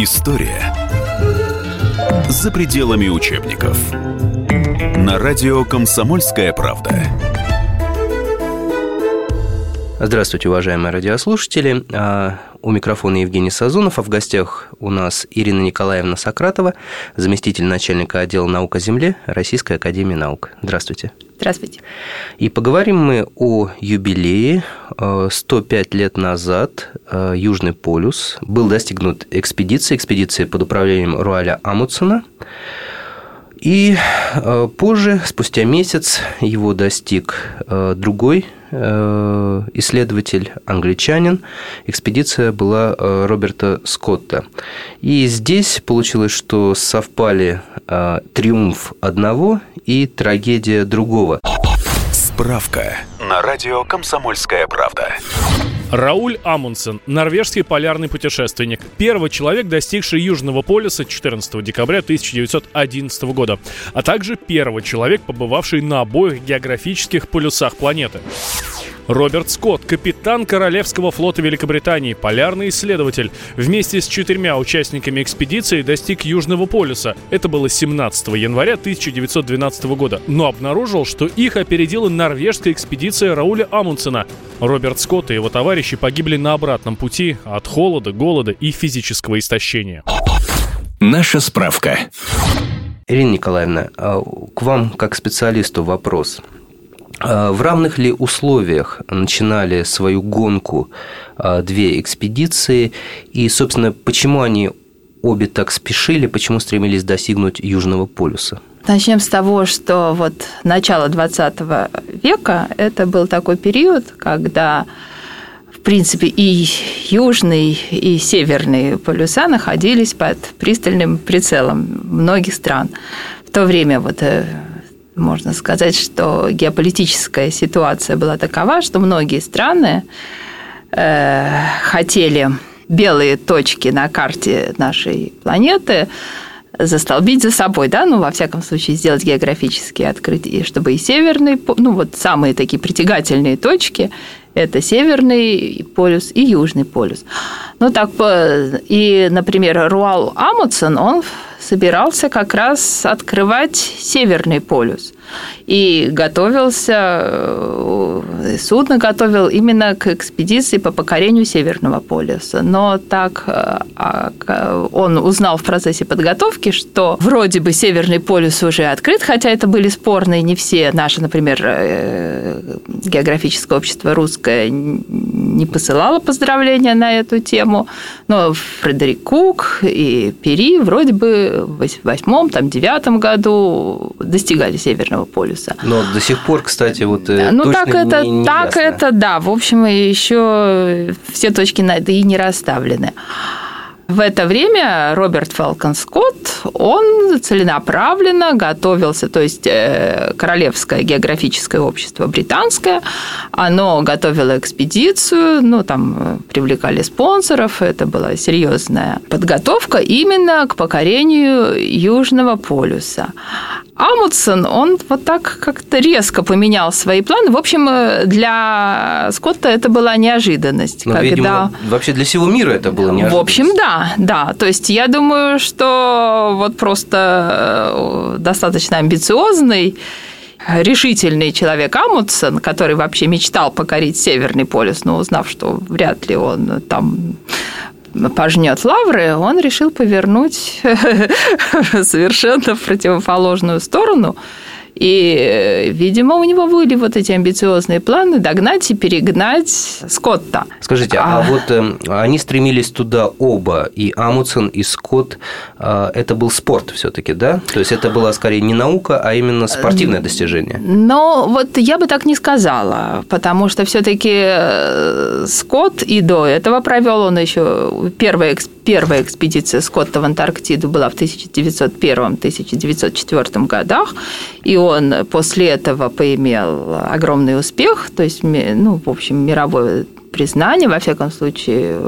История за пределами учебников. На радио «Комсомольская правда». Здравствуйте, уважаемые радиослушатели. А, у микрофона Евгений Сазонов, а в гостях у нас Ирина Николаевна Сократова, заместитель начальника отдела наук о земле Российской Академии Наук. Здравствуйте. Здравствуйте. И поговорим мы о юбилее. 105 лет назад э, Южный полюс был достигнут экспедицией, экспедицией под управлением Руаля Амутсона. И э, позже, спустя месяц, его достиг э, другой э, исследователь, англичанин. Экспедиция была Роберта Скотта. И здесь получилось, что совпали триумф одного и трагедия другого. Справка на радио «Комсомольская правда». Рауль Амундсен, норвежский полярный путешественник. Первый человек, достигший Южного полюса 14 декабря 1911 года, а также первый человек, побывавший на обоих географических полюсах планеты. Роберт Скотт, капитан Королевского флота Великобритании, полярный исследователь, вместе с четырьмя участниками экспедиции достиг Южного полюса. Это было 17 января 1912 года, но обнаружил, что их опередила норвежская экспедиция Рауля Амундсена. Роберт Скотт и его товарищи погибли на обратном пути от холода, голода и физического истощения. Наша справка. Ирина Николаевна, а к вам как специалисту вопрос. А, в равных ли условиях начинали свою гонку а, две экспедиции? И, собственно, почему они обе так спешили, почему стремились достигнуть Южного полюса? Начнем с того, что вот начало 20 века – это был такой период, когда в принципе, и южный, и северный полюса находились под пристальным прицелом многих стран. В то время вот э, можно сказать, что геополитическая ситуация была такова, что многие страны э, хотели белые точки на карте нашей планеты застолбить за собой, да, ну, во всяком случае, сделать географические открытия, чтобы и северный, ну, вот самые такие притягательные точки – это северный полюс и южный полюс. Ну, так, и, например, Руал Амутсон, он собирался как раз открывать Северный полюс. И готовился, э, судно готовил именно к экспедиции по покорению Северного полюса. Но так э, а, он узнал в процессе подготовки, что вроде бы Северный полюс уже открыт, хотя это были спорные не все. Наши, например, э, географическое общество русское не посылало поздравления на эту тему, но Фредерик Кук и Пери вроде бы в восьмом, там, девятом году достигали Северного полюса. Но до сих пор, кстати, вот э, Ну, так это, не, не так ясно. это, да. В общем, еще все точки над «и» не расставлены. В это время Роберт Фелкон Скотт, он целенаправленно готовился, то есть э, Королевское географическое общество британское, оно готовило экспедицию, ну, там э, привлекали спонсоров, это была серьезная подготовка именно к покорению Южного полюса. Амутсон, он вот так как-то резко поменял свои планы. В общем, э, для Скотта это была неожиданность. Ну, когда... видимо, вообще для всего мира это было неожиданность. В общем, да, да. То есть я думаю, что вот просто э, достаточно амбициозный решительный человек Амутсон, который вообще мечтал покорить Северный полюс, но узнав, что вряд ли он там пожнет лавры, он решил повернуть совершенно в противоположную сторону и, видимо, у него были вот эти амбициозные планы догнать и перегнать Скотта. Скажите, а, а вот э, они стремились туда оба, и Амундсен, и Скотт, э, это был спорт все таки да? То есть это была скорее не наука, а именно спортивное достижение? Но вот я бы так не сказала, потому что все таки э, Скотт и до этого провел он еще первая, первая экспедиция Скотта в Антарктиду была в 1901-1904 годах, и он после этого поимел огромный успех, то есть, ну, в общем, мировое признание, во всяком случае,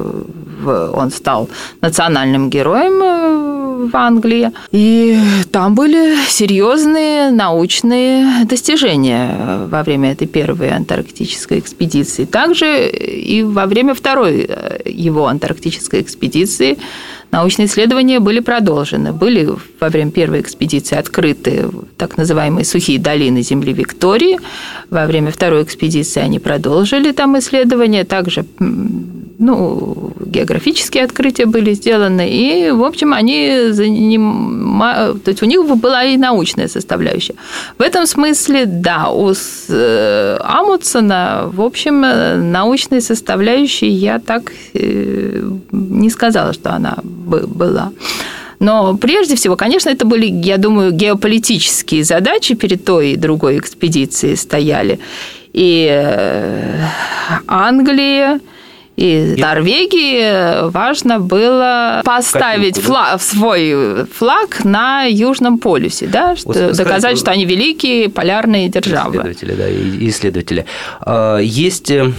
он стал национальным героем в Англии. И там были серьезные научные достижения во время этой первой антарктической экспедиции. Также и во время второй его антарктической экспедиции научные исследования были продолжены. Были во время первой экспедиции открыты так называемые сухие долины Земли Виктории. Во время второй экспедиции они продолжили там исследования. Также ну, географические открытия были сделаны, и, в общем, они занимают, то есть у них была и научная составляющая. В этом смысле, да, у э, Амутсона, в общем, научной составляющей я так э, не сказала, что она была. Но прежде всего, конечно, это были, я думаю, геополитические задачи перед той и другой экспедицией стояли. И э, Англия, и Норвегии важно было поставить флаг, свой флаг на Южном полюсе, да, что, вот, доказать, что они великие полярные державы. Исследователи, да, исследователи. А, есть э,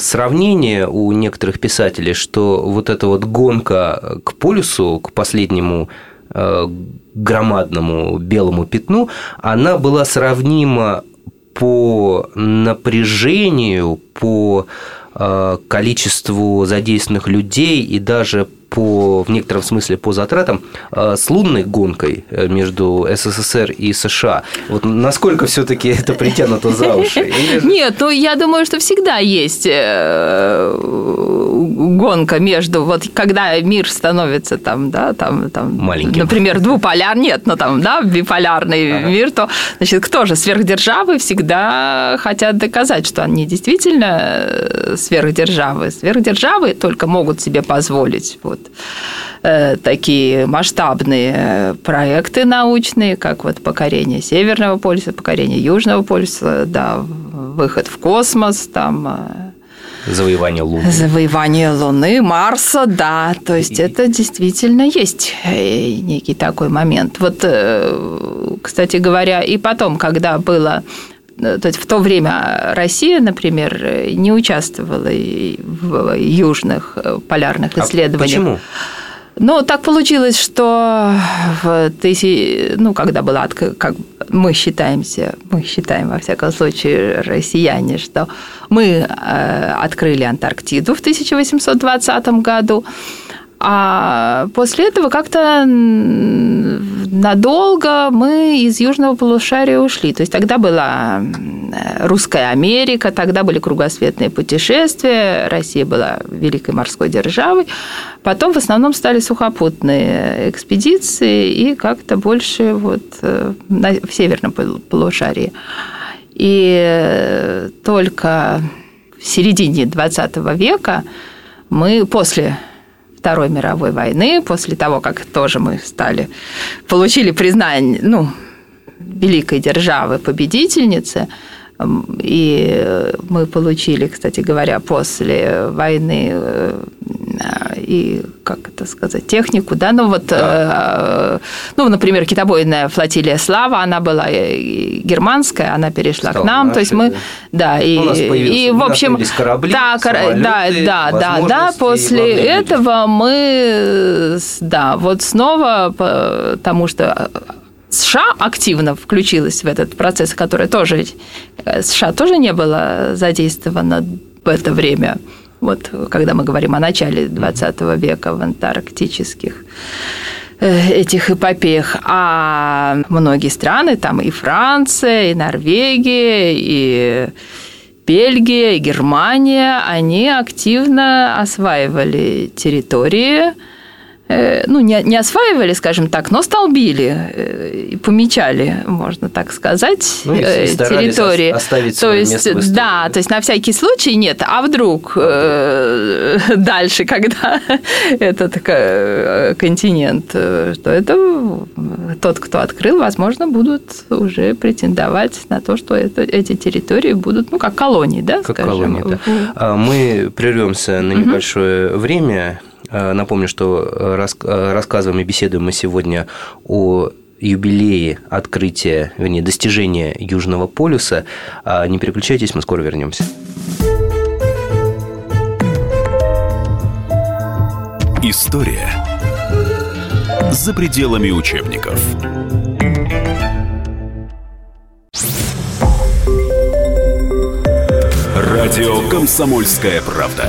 сравнение у некоторых писателей, что вот эта вот гонка к полюсу, к последнему э, громадному белому пятну, она была сравнима по напряжению, по Э, количеству задействованных людей и даже по, в некотором смысле по затратам э, с лунной гонкой э, между СССР и США. Вот насколько все-таки это притянуто за уши? Нет, ну я думаю, что всегда есть гонка между, вот когда мир становится там, да, там, там маленьким, например, двуполяр, нет, ну там, да, биполярный ага. мир, то, значит, кто же сверхдержавы всегда хотят доказать, что они действительно сверхдержавы. Сверхдержавы только могут себе позволить вот э, такие масштабные проекты научные, как вот покорение Северного полюса, покорение Южного полюса, да, выход в космос, там э, Завоевание Луны. Завоевание Луны, Марса, да. То есть это действительно есть э, некий такой момент. Вот, э, кстати говоря, и потом, когда было то есть в то время Россия, например, не участвовала в южных полярных исследованиях. А почему? Ну, так получилось, что в тысячи, ну, когда была, как мы считаемся, мы считаем, во всяком случае, россияне, что мы э, открыли Антарктиду в 1820 году, а после этого как-то надолго мы из Южного полушария ушли. То есть тогда была Русская Америка, тогда были кругосветные путешествия, Россия была великой морской державой. Потом в основном стали сухопутные экспедиции и как-то больше вот э, в северном полушарии. И только в середине 20 века мы после Второй мировой войны, после того, как тоже мы стали, получили признание, ну, великой державы победительницы, и мы получили, кстати говоря, после войны э, и, как это сказать, технику, да, ну вот, да. Э, ну, например, китобойная флотилия «Слава», она была германская, она перешла Стала к нам, нашей, то есть мы, да, и, и в общем, корабли, да, самолеты, да, да, да, да, после этого мы, да, вот снова, потому что США активно включилась в этот процесс, который тоже э, США тоже не было задействовано в это время. Вот когда мы говорим о начале 20 века в антарктических э, этих эпопеях, а многие страны, там и Франция, и Норвегия, и Бельгия, и Германия, они активно осваивали территории, ну, не, не осваивали, скажем так, но столбили э, и помечали, можно так сказать, ну, э, территории. Оставить то есть, да, то есть на всякий случай нет, а вдруг э, дальше, когда этот континент, что это тот, кто открыл, возможно, будут уже претендовать на то, что это, эти территории будут, ну, как колонии, да, как скажем. колонии, да. А мы прервемся на небольшое угу. время. Э, напомню, что э, э, рассказываем и беседуем мы сегодня о юбилее открытия, вернее, достижения Южного полюса. А, не переключайтесь, мы скоро вернемся. История За пределами учебников. Радио «Комсомольская правда».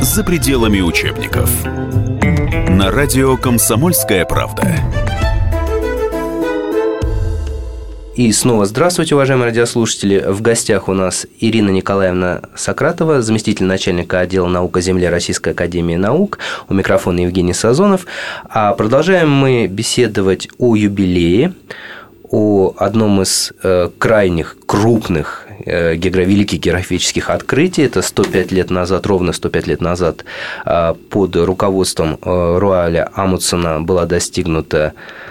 за пределами учебников. На радио «Комсомольская правда». И снова здравствуйте, уважаемые радиослушатели. В гостях у нас Ирина Николаевна Сократова, заместитель начальника отдела наук о земле Российской Академии Наук. У микрофона Евгений Сазонов. А продолжаем мы беседовать о юбилее, о одном из э, крайних крупных великих географических открытий. Это 105 лет назад, ровно 105 лет назад э, под руководством э, Руаля Амутсона была достигнута а,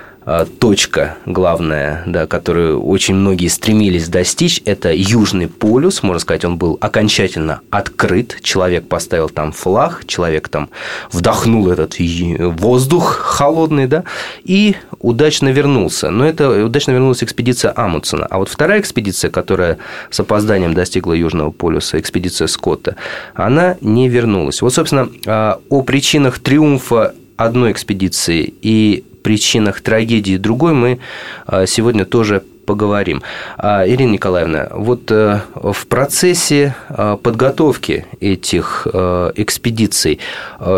точка главная, да, которую очень многие стремились достичь, это Южный полюс. Можно сказать, он был окончательно открыт. Человек поставил там флаг, человек там вдохнул этот воздух холодный, да, и удачно вернулся. Но это удачно вернулась экспедиция Амундсена. А вот вторая экспедиция, которая с опозданием достигла Южного полюса, экспедиция Скотта, она не вернулась. Вот, собственно, а, о причинах триумфа одной экспедиции и причинах трагедии другой мы а, сегодня тоже поговорим. А, Ирина Николаевна, вот э, в процессе а, подготовки этих экспедиций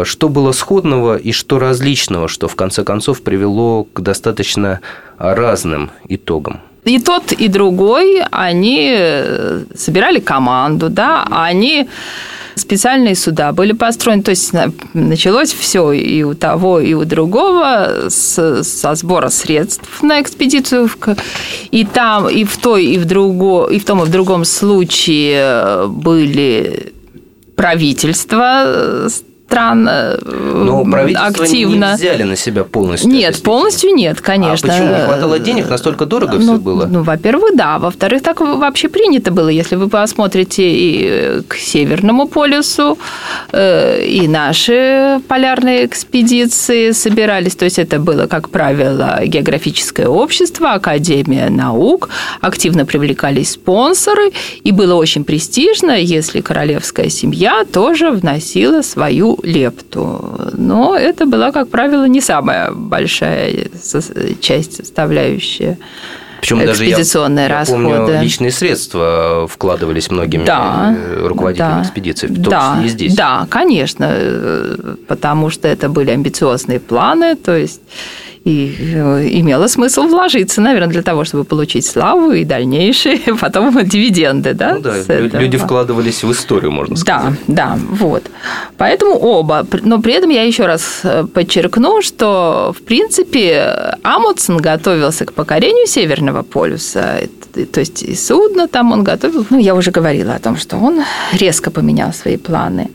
что было сходного и что различного, что в конце концов привело к достаточно разным итогам? И тот, и другой, они э, собирали команду, да, они специальные суда были построены. То есть началось все и у того, и у другого с, со сбора средств на экспедицию. И там, и в той, и в, друго, и в том, и в другом случае были правительства стран э, Но активно. не взяли на себя полностью. Нет, полностью нет, конечно. А почему не хватало денег? Настолько дорого ну, все было? Ну, во-первых, да. Во-вторых, так вообще принято было. Если вы посмотрите и к Северному полюсу, э, и наши полярные экспедиции собирались. То есть это было, как правило, географическое общество, Академия наук, активно привлекались спонсоры, и было очень престижно, если королевская семья тоже вносила свою лепту. Но это была, как правило, не самая большая часть составляющая. Причем экспедиционные даже я, расходы. Я помню, личные средства вкладывались многими да, руководителями да, экспедиции, в том да, числе и здесь. Да, конечно, потому что это были амбициозные планы, то есть и э, имело смысл вложиться, наверное, для того, чтобы получить славу и дальнейшие потом дивиденды. Да, ну, да люди вкладывались в историю, можно сказать. Да, да, вот. Поэтому оба. Но при этом я еще раз э, подчеркну, что, в принципе, Амундсен готовился к покорению Северного полюса. То есть и судно там он готовил. Ну, я уже говорила о том, что он резко поменял свои планы.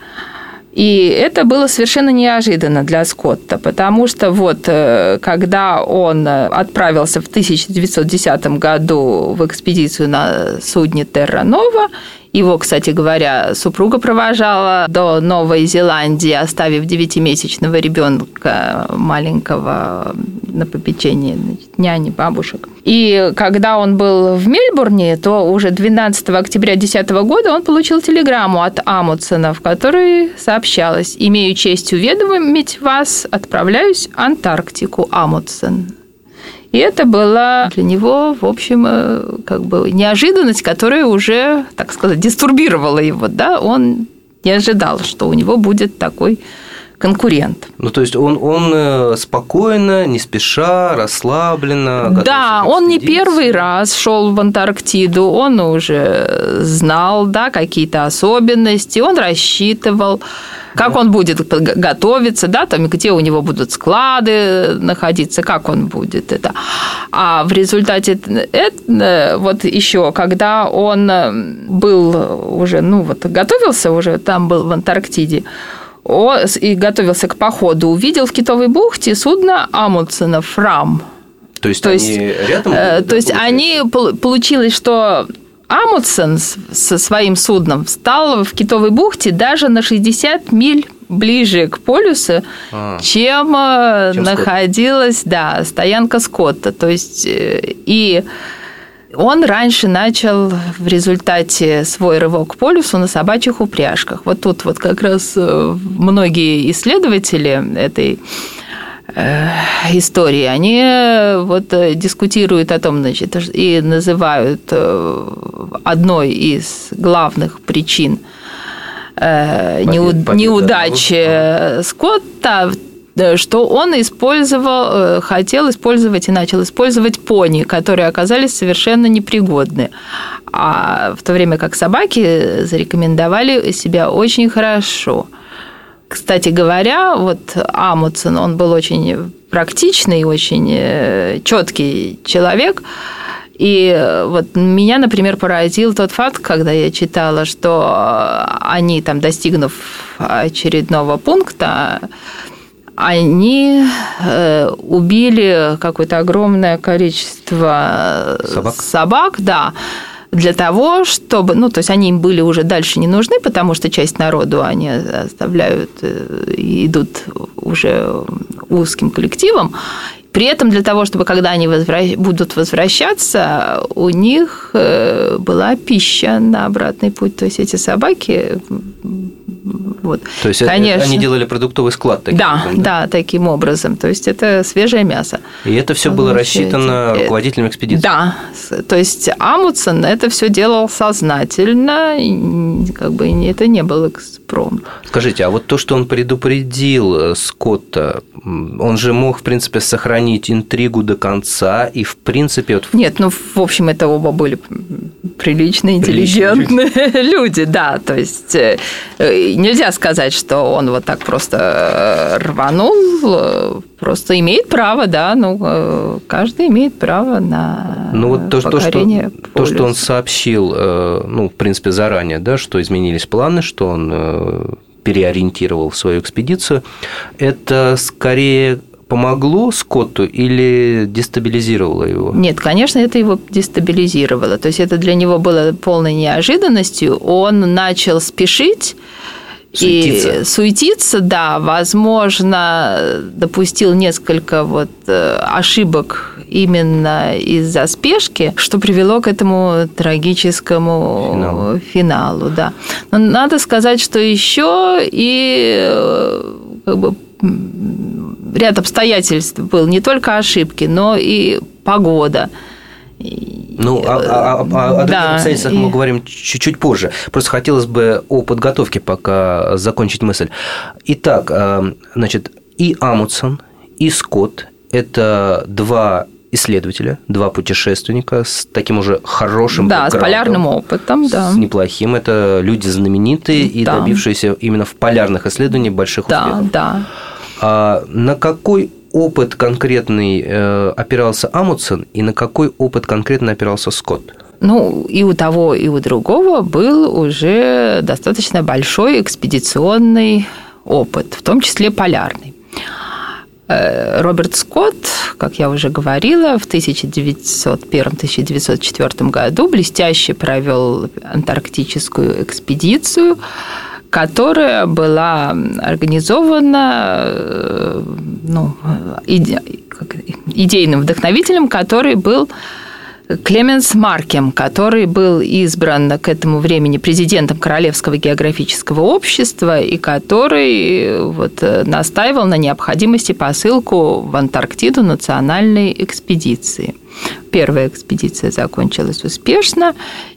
И это было совершенно неожиданно для Скотта, потому что вот э, когда он отправился в 1910 году в экспедицию на судне Терра Нова, его, кстати говоря, супруга провожала до Новой Зеландии, оставив девятимесячного ребенка маленького на попечении значит, няни, бабушек. И когда он был в Мельбурне, то уже 12 октября 2010 года он получил телеграмму от Амутсона, в которой сообщалось «Имею честь уведомить вас, отправляюсь в Антарктику, Амутсон». И это была для него, в общем, э, как бы неожиданность, которая уже, так сказать, дистурбировала его. Да? Он не ожидал, что у него будет такой конкурент. Ну, то есть он, он э, спокойно, не спеша, расслабленно. Да, он не первый раз шел в Антарктиду, он уже знал, да, какие-то особенности, он рассчитывал как он будет готовиться, да, там, где у него будут склады находиться, как он будет это. А в результате это, вот еще, когда он был уже, ну вот, готовился уже, там был в Антарктиде, и готовился к походу, увидел в Китовой бухте судно Амундсена «Фрам». То есть, то они есть, рядом? Э, то есть они получилось, что Амундсен со своим судном встал в Китовой бухте даже на 60 миль ближе к полюсу, а, чем, э, чем находилась, Скотт. да, стоянка Скотта. То есть э, и он раньше начал в результате свой рывок к полюсу на собачьих упряжках. Вот тут вот как раз э, многие исследователи этой истории, они э, вот дискутируют о том, значит, и называют одной из главных причин неуд... неудачи Скотта Э, что он использовал, э, хотел использовать и начал использовать пони, которые оказались совершенно непригодны. А в то время как собаки зарекомендовали себя очень хорошо. Кстати говоря, вот Амундсен, он был очень практичный, очень э, четкий человек. И вот меня, например, поразил тот факт, когда я читала, что они, там, достигнув очередного пункта, они э, убили какое-то огромное количество собак, собак да, для того, чтобы, ну, то есть они им были уже дальше не нужны, потому что часть народу они оставляют э, и идут уже узким коллективом, при этом для того, чтобы когда они возвращ... будут возвращаться, у них э, была пища на обратный путь. То есть эти собаки вот. То есть Конечно. они делали продуктовый склад таким да, образом? Да, да, таким образом. То есть это свежее мясо. И это все было рассчитано руководителем экспедиции? Да. То есть Амундсен это все делал сознательно, как бы это не был экспром. Скажите, а вот то, что он предупредил э, Скотта, он же мог, в принципе, сохранить интригу до конца и, в принципе... Вот... Нет, ну, в общем, это оба были приличные, интеллигентные Приличные. люди, да. То есть э, нельзя сказать, что он вот так просто э, рванул, просто имеет право, да, ну, э, каждый имеет право на ну, вот то, то, что, то, что он сообщил, э, ну, в принципе, заранее, да, что изменились планы, что он переориентировал свою экспедицию, это скорее помогло Скотту или дестабилизировало его? Нет, конечно, это его дестабилизировало. То есть это для него было полной неожиданностью. Он начал спешить, Суетиться. И суетиться, да, возможно, допустил несколько вот э, ошибок именно из-за спешки, что привело к этому трагическому финалу, финалу да. Но надо сказать, что еще и э, как бы ряд обстоятельств был, не только ошибки, но и погода. Ну, а, а, а о да, обстоятельствах и... мы говорим чуть-чуть позже. Просто хотелось бы о подготовке пока закончить мысль. Итак, э, значит, и Амутсон, и Скотт – это два исследователя, два путешественника с таким уже хорошим Да, с полярным опытом, да. С неплохим. Это люди знаменитые и да. добившиеся именно в полярных исследованиях больших да, успехов. Да, да. А на какой опыт конкретный э, опирался Амундсен и на какой опыт конкретно опирался Скотт? Ну, и у того, и у другого был уже достаточно большой экспедиционный опыт, в том числе полярный. Э, Роберт Скотт, как я уже говорила, в 1901-1904 году блестяще провел антарктическую экспедицию, которая была организована э, ну, иде, идейным вдохновителем, который был Клеменс Маркем, который был избран к этому времени президентом Королевского географического общества и который вот настаивал на необходимости посылку в Антарктиду национальной экспедиции. Первая экспедиция закончилась успешно,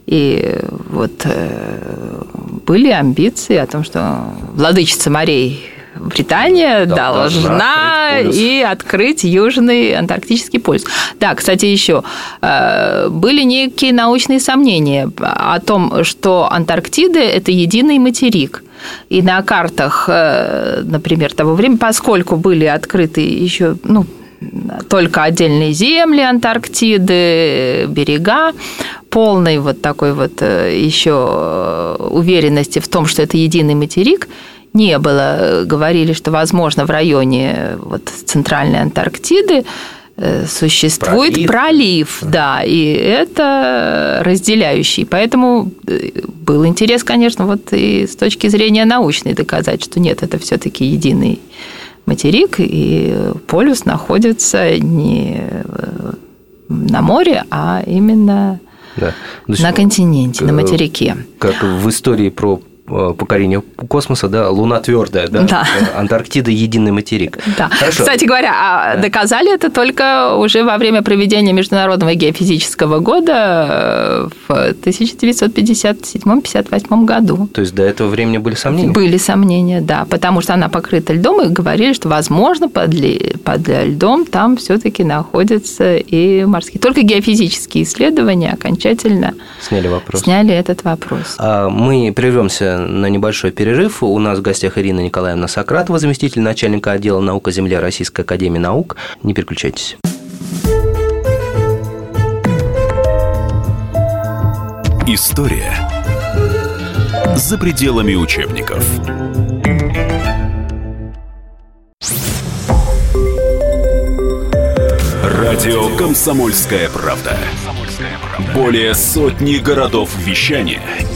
и вот э, были амбиции о том, что владычица морей Британия да, должна открыть и открыть Южный Антарктический полюс. Да, кстати, еще э, были некие научные сомнения о том, что Антарктида – это единый материк. И на картах, э, например, того времени, поскольку были открыты еще, ну, только отдельные земли Антарктиды, берега, полной вот такой вот э, еще уверенности в том, что это единый материк, не было. Говорили, что, возможно, в районе вот, центральной Антарктиды Э, существует пролив, пролив да, и это разделяющий. Поэтому э, был интерес, конечно, вот и с точки зрения научной доказать, что нет, это все-таки единый материк, и полюс находится не э, на море, а именно да. на континенте, на материке. Как в истории про Э, покорения космоса, да, Луна твердая, да, да. Э, Антарктида единый материк. Да. Хорошо. Кстати говоря, а доказали это только уже во время проведения Международного геофизического года э, в 1957-58 году. То есть до этого времени были сомнения? Были сомнения, да, потому что она покрыта льдом, и говорили, что, возможно, под, под льдом там все-таки находятся и морские. Только геофизические исследования окончательно сняли вопрос. Сняли этот вопрос. А мы прервемся на небольшой перерыв. У нас в гостях Ирина Николаевна Сократова, заместитель начальника отдела наука Земля Российской Академии Наук. Не переключайтесь. История за пределами учебников. Радио «Комсомольская правда». Более сотни городов вещания –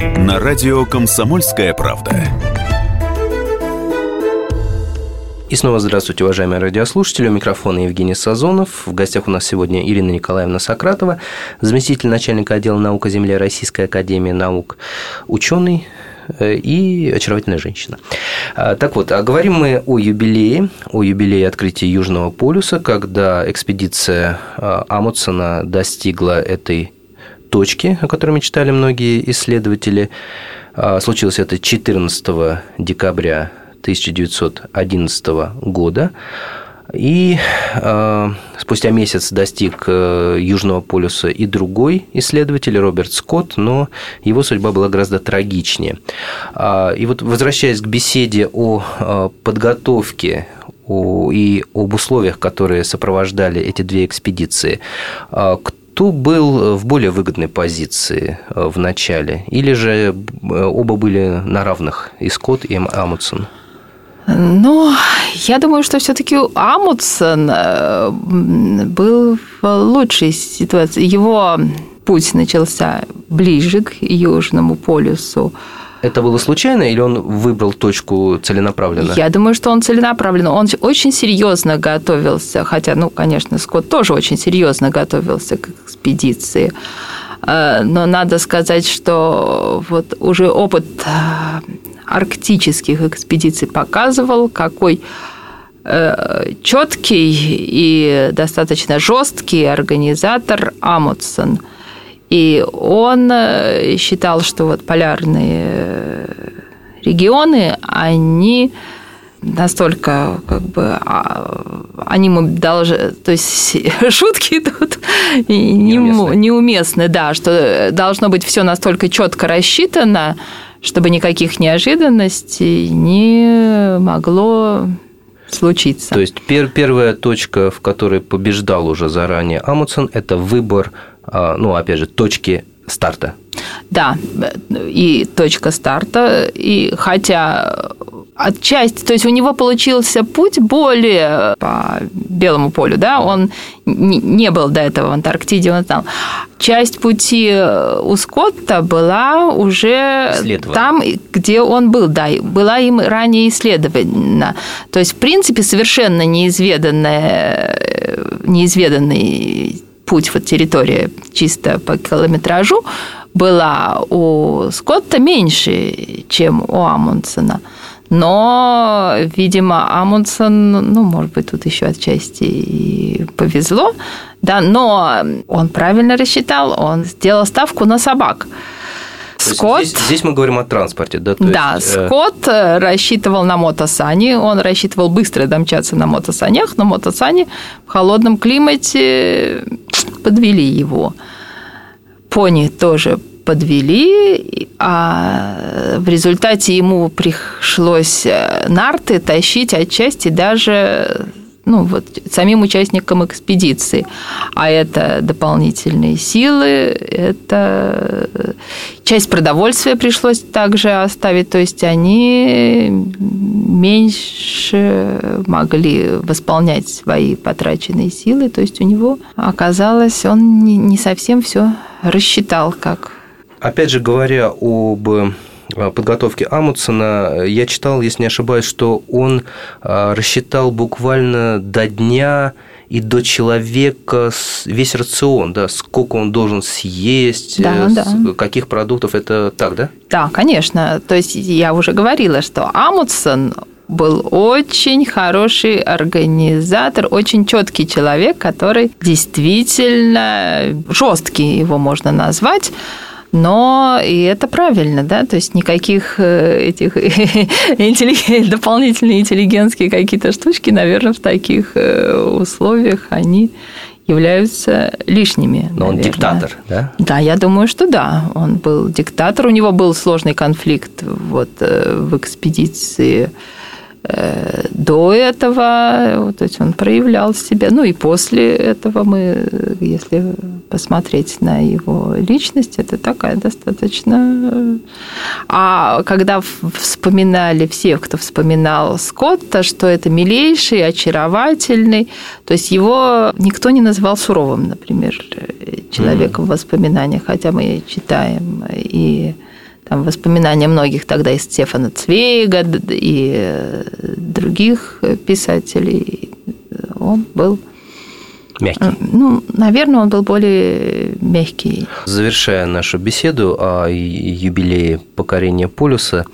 на радио «Комсомольская правда». И снова здравствуйте, уважаемые радиослушатели. У микрофона Евгений Сазонов. В гостях у нас сегодня Ирина Николаевна Сократова, заместитель начальника отдела наук Земли Российской Академии Наук, ученый э, и очаровательная женщина. А, так вот, а говорим мы о юбилее, о юбилее открытия Южного полюса, когда экспедиция а, Амутсона достигла этой точки, о которой мечтали многие исследователи. А, случилось это 14 декабря 1911 года. И э, спустя месяц достиг э, Южного полюса и другой исследователь Роберт Скотт, но его судьба была гораздо трагичнее. Э, и вот возвращаясь к беседе о э, подготовке о, и об условиях, которые сопровождали эти две экспедиции, э, кто был в более выгодной позиции э, в начале? Или же э, оба были на равных, и Скотт, и Амутсон? Ну, я думаю, что все-таки Амутсон э, был в лучшей ситуации. Его путь начался ближе к Южному полюсу. Это было случайно или он выбрал точку целенаправленно? Я думаю, что он целенаправленно. Он очень серьезно готовился, хотя, ну, конечно, Скотт тоже очень серьезно готовился к экспедиции. Э, но надо сказать, что вот уже опыт э, арктических экспедиций показывал, какой э, четкий и достаточно жесткий организатор Амутсон – и он э, считал, что вот полярные э, регионы, они настолько как бы а, они должны, то есть шутки тут неуместны. неуместны, да, что должно быть все настолько четко рассчитано, чтобы никаких неожиданностей не могло случиться. То есть пер, первая точка, в которой побеждал уже заранее Амундсен, это выбор ну, опять же, точки старта. Да, и точка старта, и хотя отчасти, то есть у него получился путь более по белому полю, да, он не был до этого в Антарктиде, он знал. Часть пути у Скотта была уже там, где он был, да, была им ранее исследована. То есть, в принципе, совершенно неизведанная, неизведанный путь, вот территория чисто по километражу была у Скотта меньше, чем у Амундсена. Но, видимо, Амундсен, ну, может быть, тут еще отчасти и повезло, да, но он правильно рассчитал, он сделал ставку на собак. Скотт... Здесь, здесь мы говорим о транспорте, да? То да, есть, э... Скотт рассчитывал на мотосани, он рассчитывал быстро домчаться на мотосанях, но мотосани в холодном климате подвели его. Пони тоже подвели, а в результате ему пришлось э, нарты тащить отчасти даже ну, вот, самим участникам экспедиции. А это дополнительные силы, это часть продовольствия пришлось также оставить, то есть они меньше могли восполнять свои потраченные силы, то есть у него оказалось, он не совсем все рассчитал, как Опять же, говоря об Э, подготовки Амутсона я читал, если не ошибаюсь, что он э, рассчитал буквально до дня и до человека весь рацион, да, сколько он должен съесть, да, с, да. каких продуктов, это так, да? Да, конечно. То есть я уже говорила, что Амутсон был очень хороший организатор, очень четкий человек, который действительно жесткий его можно назвать но и это правильно, да, то есть никаких э, этих дополнительные интеллигентские какие-то штучки, наверное, в таких э, условиях они являются лишними. Но наверное. он диктатор, да? Да, я думаю, что да. Он был диктатор. У него был сложный конфликт вот, э, в экспедиции до этого, то есть он проявлял себя, ну и после этого мы, если посмотреть на его личность, это такая достаточно... А когда вспоминали все, кто вспоминал Скотта, что это милейший, очаровательный, то есть его никто не называл суровым, например, человеком в воспоминаниях, хотя мы читаем и там воспоминания многих тогда из Стефана Цвейга и э, других писателей. Он был Мягкий. Ну, наверное, он был более мягкий. Завершая нашу беседу о юбилее покорения полюса,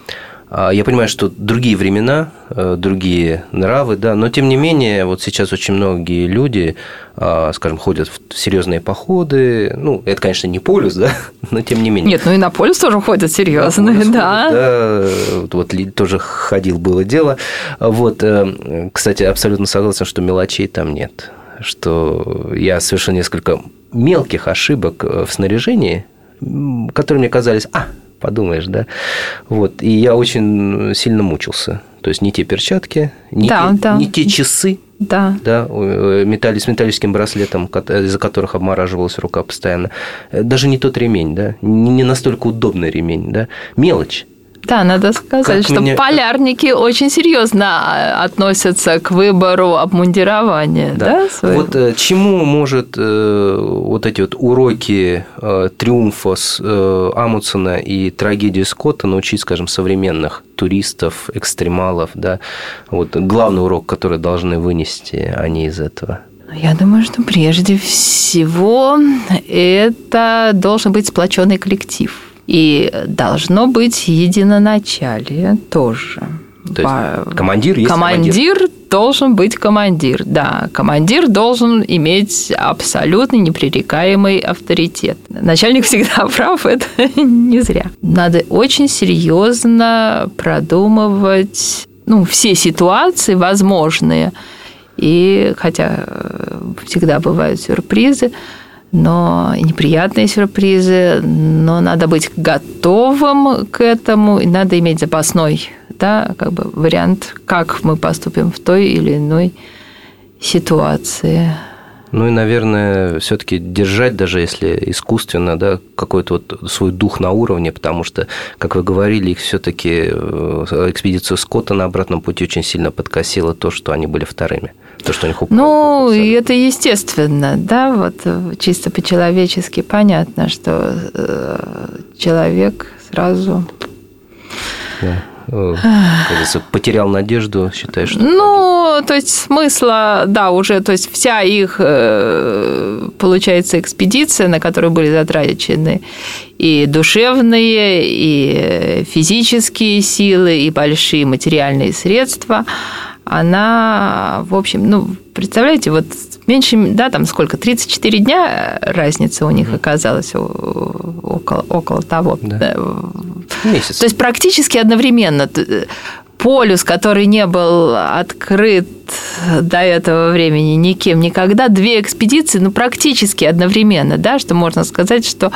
я понимаю, что другие времена, э, другие нравы, да, но тем не менее, вот сейчас очень многие люди, а, скажем, ходят в серьезные походы. Ну, это, конечно, не полюс, да, но тем не менее. Нет, ну и на полюс тоже ходят серьезные, да. да. Вот тоже ходил, было дело. Вот, э, кстати, абсолютно согласен, что мелочей там нет. Что я совершил несколько мелких ошибок э, в снаряжении, которые мне казались, а, подумаешь, да. Вот. И я очень сильно мучился. То есть не те перчатки, не, да, те, да. не те часы, да. Да, э, металли, с металлическим браслетом, из-за которых обмораживалась рука постоянно. Э, даже не тот ремень, да, не настолько удобный ремень, да. Мелочь. Да, надо сказать, как что меня... полярники очень серьезно а, относятся к выбору обмундирования. Да. Да, вот э, чему может э, вот эти вот уроки э, триумфа с э, Амундсена и трагедии Скотта научить, скажем, современных туристов, экстремалов, да? Вот главный урок, который должны вынести они из этого. Я думаю, что прежде всего это должен быть сплоченный коллектив и должно быть единоначалие тоже. То есть командир есть командир. Командир должен быть командир, да. Командир должен иметь абсолютно непререкаемый авторитет. Начальник всегда прав, это не зря. Надо очень серьезно продумывать ну, все ситуации возможные. И хотя всегда бывают сюрпризы, но неприятные сюрпризы, но надо быть готовым к этому, и надо иметь запасной да, как бы вариант, как мы поступим в той или иной ситуации. Ну и, наверное, все-таки держать, даже если искусственно, да, какой-то вот свой дух на уровне, потому что, как вы говорили, их все-таки э, экспедицию Скотта на обратном пути очень сильно подкосило то, что они были вторыми. То, что у них. Ну, и это естественно, да, вот э, чисто по-человечески понятно, что э, человек сразу да. Кажется, потерял надежду, считаешь, что... Ну, то есть смысла, да, уже, то есть вся их, э, получается, экспедиция, на которую были затрачены и душевные, и физические силы, и большие материальные средства, она, в общем, ну, представляете, вот меньше, да, там сколько, 34 дня разница у них оказалась около, около того. Да. Месяц. То есть практически одновременно полюс, который не был открыт до этого времени никем никогда, две экспедиции, ну, практически одновременно, да, что можно сказать, что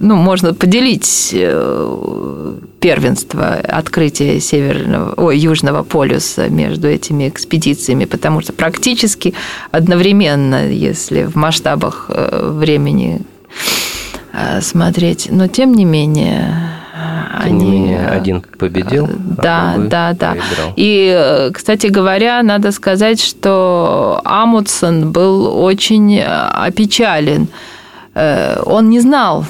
ну, можно поделить э, первенство открытия северного, ой, южного полюса между этими экспедициями, потому что практически одновременно, если в масштабах э, времени э, смотреть, но тем не менее тем они... не менее, один победил, да, а да, да. Проиграл. И, кстати говоря, надо сказать, что Амутсон был очень опечален. Он не знал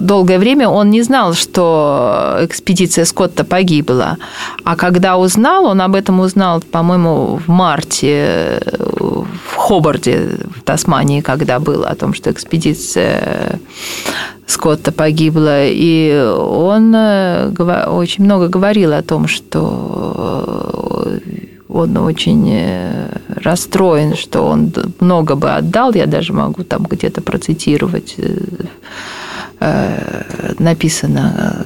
долгое время он не знал, что экспедиция Скотта погибла. А когда узнал, он об этом узнал, по-моему, в марте в Хобарде, в Тасмании, когда было о том, что экспедиция Скотта погибла. И он э, очень много говорил о том, что он очень э, расстроен, что он много бы отдал, я даже могу там где-то процитировать, э, э, написано.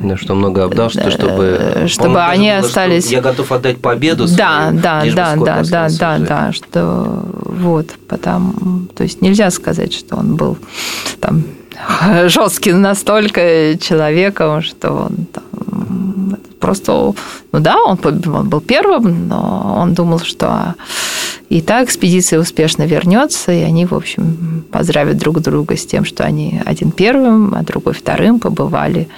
Да, что много что чтобы, чтобы они было, остались. я готов отдать победу. Да, свою, да, да, да, да, да, да, что вот, потому, то есть нельзя сказать, что он был там жестким настолько человеком, что он там, просто, ну да, он, он был первым, но он думал, что и так экспедиция успешно вернется, и они, в общем, поздравят друг друга с тем, что они один первым, а другой вторым побывали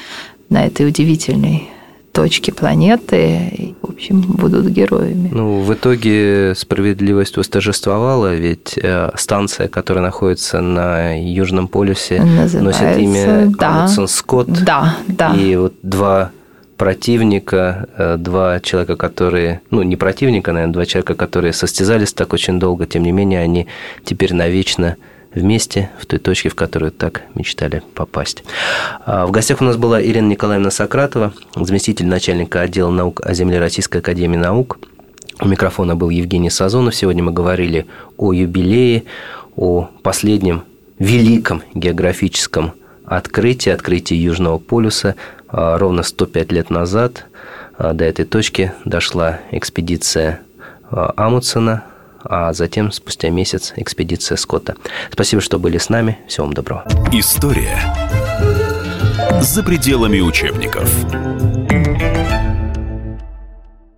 на этой удивительной точке планеты общем, будут героями. Ну, в итоге справедливость восторжествовала, ведь э, станция, которая находится на Южном полюсе, Называется, носит имя да, Скотт. Да, да. И вот два противника, э, два человека, которые, ну, не противника, наверное, два человека, которые состязались так очень долго, тем не менее, они теперь навечно вместе в той точке, в которую так мечтали попасть. А, в гостях у нас была Ирина Николаевна Сократова, заместитель начальника отдела наук о земле Российской Академии Наук. У микрофона был Евгений Сазонов. Сегодня мы говорили о юбилее, о последнем великом географическом открытии, открытии Южного полюса. А, ровно 105 лет назад а, до этой точки дошла экспедиция Амутсена, а затем спустя месяц экспедиция Скотта. Спасибо, что были с нами. Всего вам доброго. История за пределами учебников.